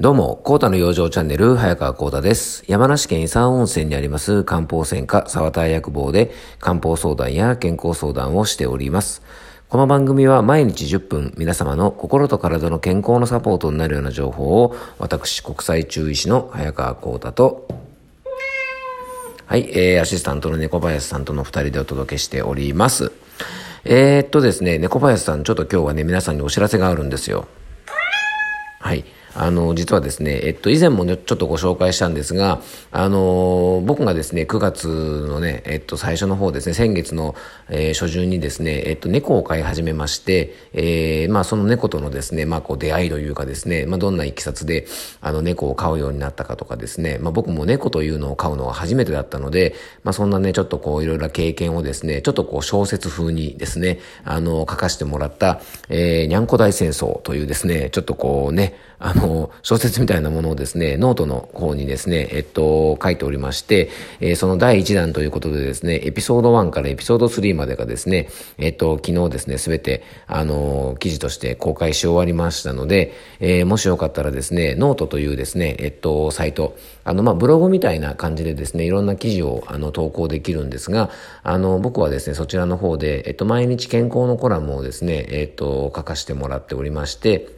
どうも、コータの養生チャンネル、早川コータです。山梨県伊佐温泉にあります漢方専科沢田薬房で漢方相談や健康相談をしております。この番組は毎日10分皆様の心と体の健康のサポートになるような情報を私国際中医師の早川コータとはい、えー、アシスタントの猫林さんとの二人でお届けしております。えー、っとですね、猫林さん、ちょっと今日はね、皆さんにお知らせがあるんですよ。あの、実はですね、えっと、以前もね、ちょっとご紹介したんですが、あの、僕がですね、9月のね、えっと、最初の方ですね、先月の、えー、初旬にですね、えっと、猫を飼い始めまして、えー、まあ、その猫とのですね、まあ、こう、出会いというかですね、まあ、どんな経緯で、あの、猫を飼うようになったかとかですね、まあ、僕も猫というのを飼うのは初めてだったので、まあ、そんなね、ちょっとこう、いろいろ経験をですね、ちょっとこう、小説風にですね、あの、書かせてもらった、えー、にゃんこ大戦争というですね、ちょっとこうね、あの、の小説みたいなものをですね、ノートの方にですね、えっと、書いておりまして、えー、その第1弾ということでですね、エピソード1からエピソード3までがですね、えっと、昨日ですね、すべて、あの、記事として公開し終わりましたので、えー、もしよかったらですね、ノートというですね、えっと、サイト、あの、まあ、ブログみたいな感じでですね、いろんな記事を、あの、投稿できるんですが、あの、僕はですね、そちらの方で、えっと、毎日健康のコラムをですね、えっと、書かせてもらっておりまして、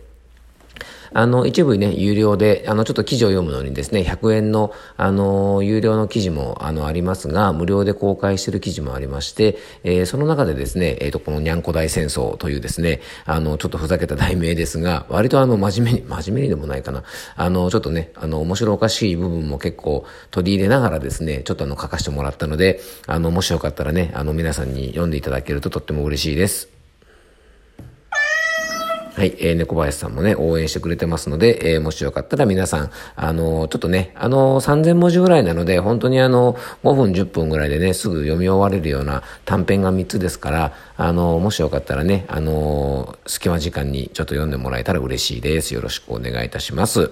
あの、一部ね、有料で、あの、ちょっと記事を読むのにですね、100円の、あの、有料の記事も、あの、ありますが、無料で公開してる記事もありまして、えー、その中でですね、えっ、ー、と、このにゃんこ大戦争というですね、あの、ちょっとふざけた題名ですが、割とあの、真面目に、真面目にでもないかな、あの、ちょっとね、あの、面白おかしい部分も結構取り入れながらですね、ちょっとあの、書かせてもらったので、あの、もしよかったらね、あの、皆さんに読んでいただけるととっても嬉しいです。はい、えー、猫林さんもね、応援してくれてますので、えー、もしよかったら皆さん、あのー、ちょっとね、あのー、3000文字ぐらいなので、本当にあの、5分10分ぐらいでね、すぐ読み終われるような短編が3つですから、あのー、もしよかったらね、あの隙間時間にちょっと読んでもらえたら嬉しいです。よろしくお願いいたします。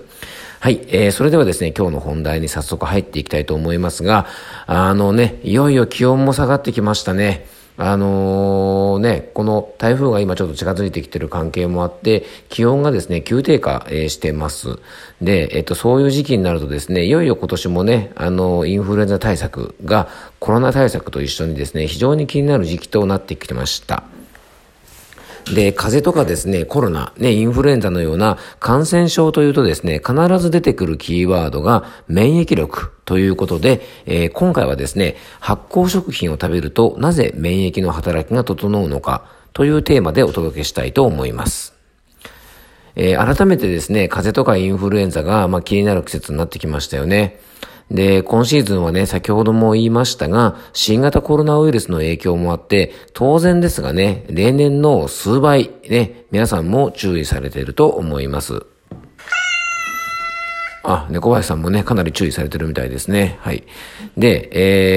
はい、えー、それではですね、今日の本題に早速入っていきたいと思いますが、あのね、いよいよ気温も下がってきましたね。あのー、ね、この台風が今ちょっと近づいてきてる関係もあって、気温がですね、急低下、えー、してます。で、えっと、そういう時期になるとですね、いよいよ今年もね、あの、インフルエンザ対策がコロナ対策と一緒にですね、非常に気になる時期となってきてました。で、風邪とかですね、コロナ、ね、インフルエンザのような感染症というとですね、必ず出てくるキーワードが免疫力ということで、えー、今回はですね、発酵食品を食べるとなぜ免疫の働きが整うのかというテーマでお届けしたいと思います。えー、改めてですね、風邪とかインフルエンザが、まあ、気になる季節になってきましたよね。で、今シーズンはね、先ほども言いましたが、新型コロナウイルスの影響もあって、当然ですがね、例年の数倍、ね、皆さんも注意されていると思います。あ、猫林さんもね、かなり注意されてるみたいですね。はい。で、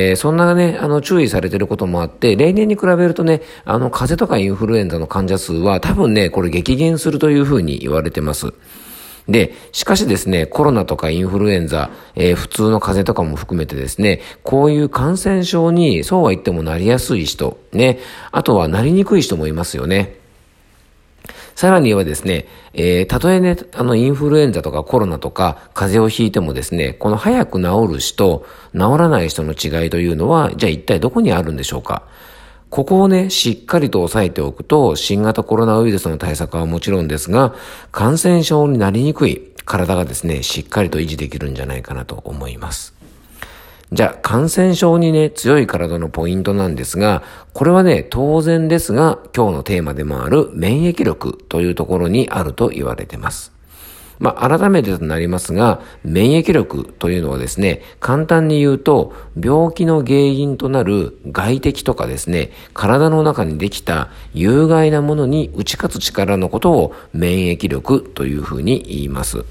えー、そんなね、あの、注意されてることもあって、例年に比べるとね、あの、風邪とかインフルエンザの患者数は多分ね、これ激減するというふうに言われてます。で、しかしですね、コロナとかインフルエンザ、えー、普通の風邪とかも含めてですね、こういう感染症にそうは言ってもなりやすい人、ね、あとはなりにくい人もいますよね。さらに言えばですね、えー、たとえね、あの、インフルエンザとかコロナとか風邪をひいてもですね、この早く治る人、治らない人の違いというのは、じゃあ一体どこにあるんでしょうか？ここをね、しっかりと押さえておくと、新型コロナウイルスの対策はもちろんですが、感染症になりにくい体がですね、しっかりと維持できるんじゃないかなと思います。じゃあ、感染症にね、強い体のポイントなんですが、これはね、当然ですが、今日のテーマでもある免疫力というところにあると言われてます。まあ、改めてとなりますが、免疫力というのはですね、簡単に言うと、病気の原因となる外敵とかですね、体の中にできた有害なものに打ち勝つ力のことを免疫力というふうに言います。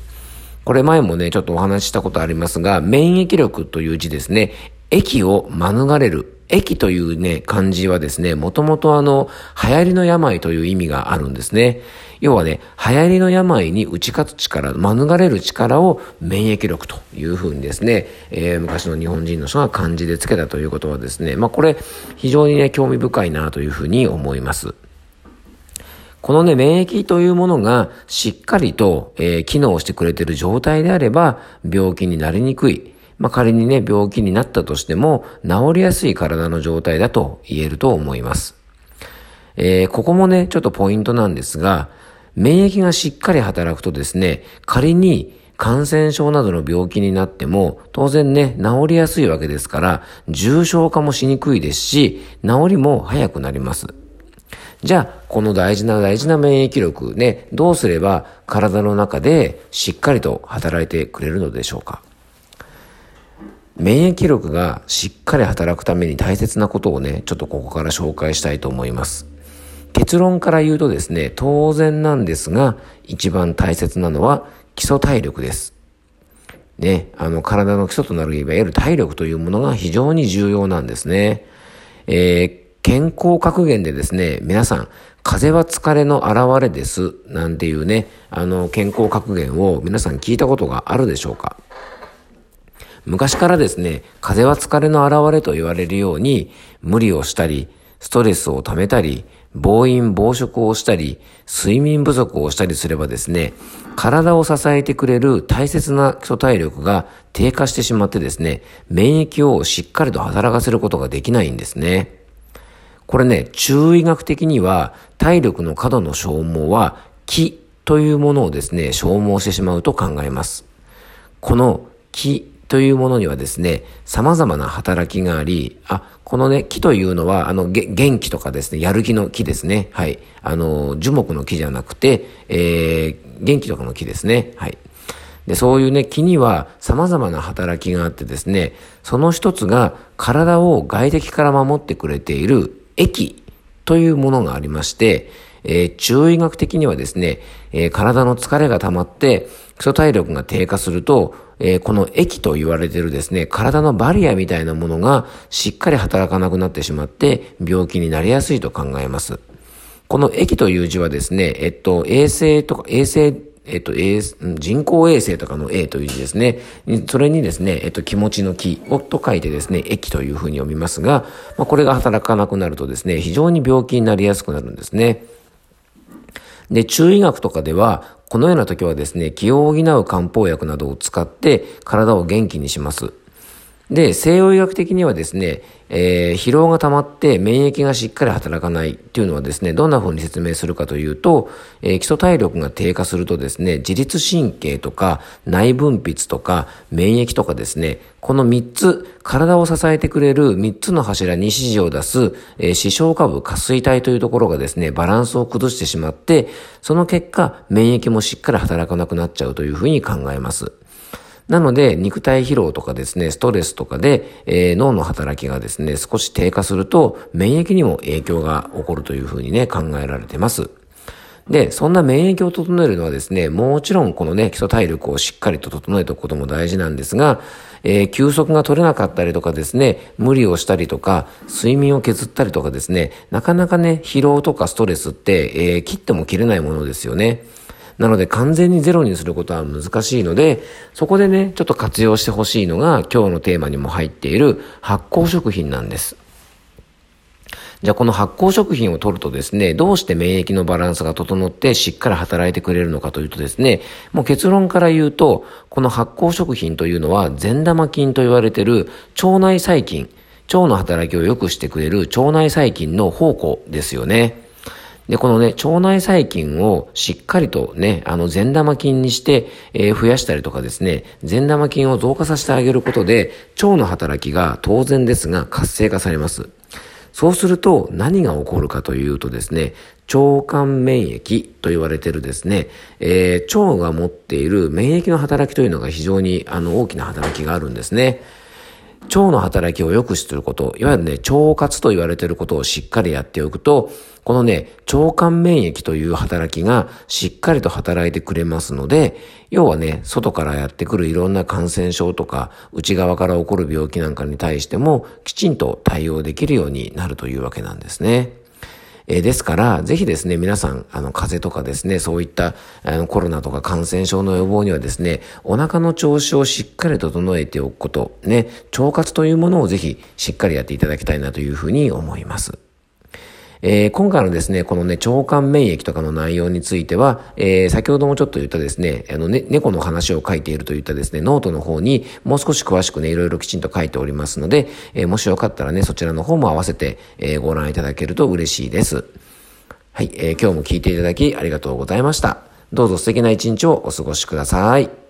これ前もね、ちょっとお話ししたことありますが、免疫力という字ですね、疫を免れる。疫というね、漢字はですね、もともとあの、流行りの病という意味があるんですね。要はね、流行りの病に打ち勝つ力、免れる力を免疫力というふうにですね、えー、昔の日本人の人が漢字でつけたということはですね、まあこれ非常にね、興味深いなというふうに思います。このね、免疫というものがしっかりと、えー、機能してくれている状態であれば、病気になりにくい。まあ、仮にね、病気になったとしても、治りやすい体の状態だと言えると思います。えー、ここもね、ちょっとポイントなんですが、免疫がしっかり働くとですね、仮に感染症などの病気になっても、当然ね、治りやすいわけですから、重症化もしにくいですし、治りも早くなります。じゃあ、この大事な大事な免疫力ね、どうすれば体の中でしっかりと働いてくれるのでしょうか？免疫力がしっかり働くために大切なことをね、ちょっとここから紹介したいと思います。結論から言うとですね、当然なんですが、一番大切なのは基礎体力です。ね、あの、体の基礎となるいわゆる体力というものが非常に重要なんですね。えー、健康格言でですね、皆さん、風邪は疲れの現れです、なんていうね、あの、健康格言を皆さん聞いたことがあるでしょうか？昔からですね、風邪は疲れの現れと言われるように、無理をしたり、ストレスを溜めたり、暴飲暴食をしたり、睡眠不足をしたりすればですね、体を支えてくれる大切な基礎体力が低下してしまってですね、免疫をしっかりと働かせることができないんですね。これね、中医学的には体力の過度の消耗は気というものをですね、消耗してしまうと考えます。この気というものにはですね、様々な働きがあり、あ、このね、木というのは、あの、元気とかですね、やる気の木ですね。はい。あの、樹木の木じゃなくて、えー、元気とかの木ですね。はい。で、そういうね、木には様々な働きがあってですね、その一つが体を外敵から守ってくれている液というものがありまして、えー、中医学的にはですね、えー、体の疲れが溜まって、基礎体力が低下すると、えー、この液と言われてるですね、体のバリアみたいなものがしっかり働かなくなってしまって、病気になりやすいと考えます。この液という字はですね、えっと、衛生とか、衛生えっと、人工衛星とかの A という字ですね。それにですね、えっと、気持ちの気をと書いてですね、液というふうに読みますが、まあ、これが働かなくなるとですね、非常に病気になりやすくなるんですね。で、中医学とかでは、このような時はですね、気を補う漢方薬などを使って体を元気にします。で、西洋医学的にはですね、えー、疲労が溜まって免疫がしっかり働かないっていうのはですね、どんな風に説明するかというと、えー、基礎体力が低下するとですね、自律神経とか内分泌とか免疫とかですね、この3つ、体を支えてくれる3つの柱に指示を出す、えー、視床下部下垂体というところがですね、バランスを崩してしまって、その結果、免疫もしっかり働かなくなっちゃうというふうに考えます。なので、肉体疲労とかですね、ストレスとかで、えー、脳の働きがですね、少し低下すると、免疫にも影響が起こるというふうにね、考えられてます。で、そんな免疫を整えるのはですね、もちろんこのね、基礎体力をしっかりと整えておくことも大事なんですが、えー、休息が取れなかったりとかですね、無理をしたりとか、睡眠を削ったりとかですね、なかなかね、疲労とかストレスって、えー、切っても切れないものですよね。なので完全にゼロにすることは難しいので、そこでね、ちょっと活用してほしいのが今日のテーマにも入っている発酵食品なんです。じゃあこの発酵食品を取るとですね、どうして免疫のバランスが整ってしっかり働いてくれるのかというとですね、もう結論から言うと、この発酵食品というのは善玉菌と言われている腸内細菌、腸の働きを良くしてくれる腸内細菌の宝庫ですよね。で、このね、腸内細菌をしっかりとね、あの、善玉菌にして、えー、増やしたりとかですね、善玉菌を増加させてあげることで、腸の働きが当然ですが活性化されます。そうすると何が起こるかというとですね、腸管免疫と言われてるですね、えー、腸が持っている免疫の働きというのが非常にあの大きな働きがあるんですね。腸の働きを良くすること、いわゆるね、腸活と言われていることをしっかりやっておくと、このね、腸管免疫という働きがしっかりと働いてくれますので、要はね、外からやってくるいろんな感染症とか、内側から起こる病気なんかに対しても、きちんと対応できるようになるというわけなんですね。えですから、ぜひですね、皆さん、あの、風邪とかですね、そういった、あの、コロナとか感染症の予防にはですね、お腹の調子をしっかり整えておくこと、ね、腸活というものをぜひしっかりやっていただきたいなというふうに思います。えー、今回のですね、このね、腸管免疫とかの内容については、えー、先ほどもちょっと言ったですね、あのね、猫の話を書いているといったですね、ノートの方にもう少し詳しくね、いろいろきちんと書いておりますので、えー、もしよかったらね、そちらの方も合わせて、え、ご覧いただけると嬉しいです。はい、え、今日も聞いていただきありがとうございました。どうぞ素敵な一日をお過ごしください。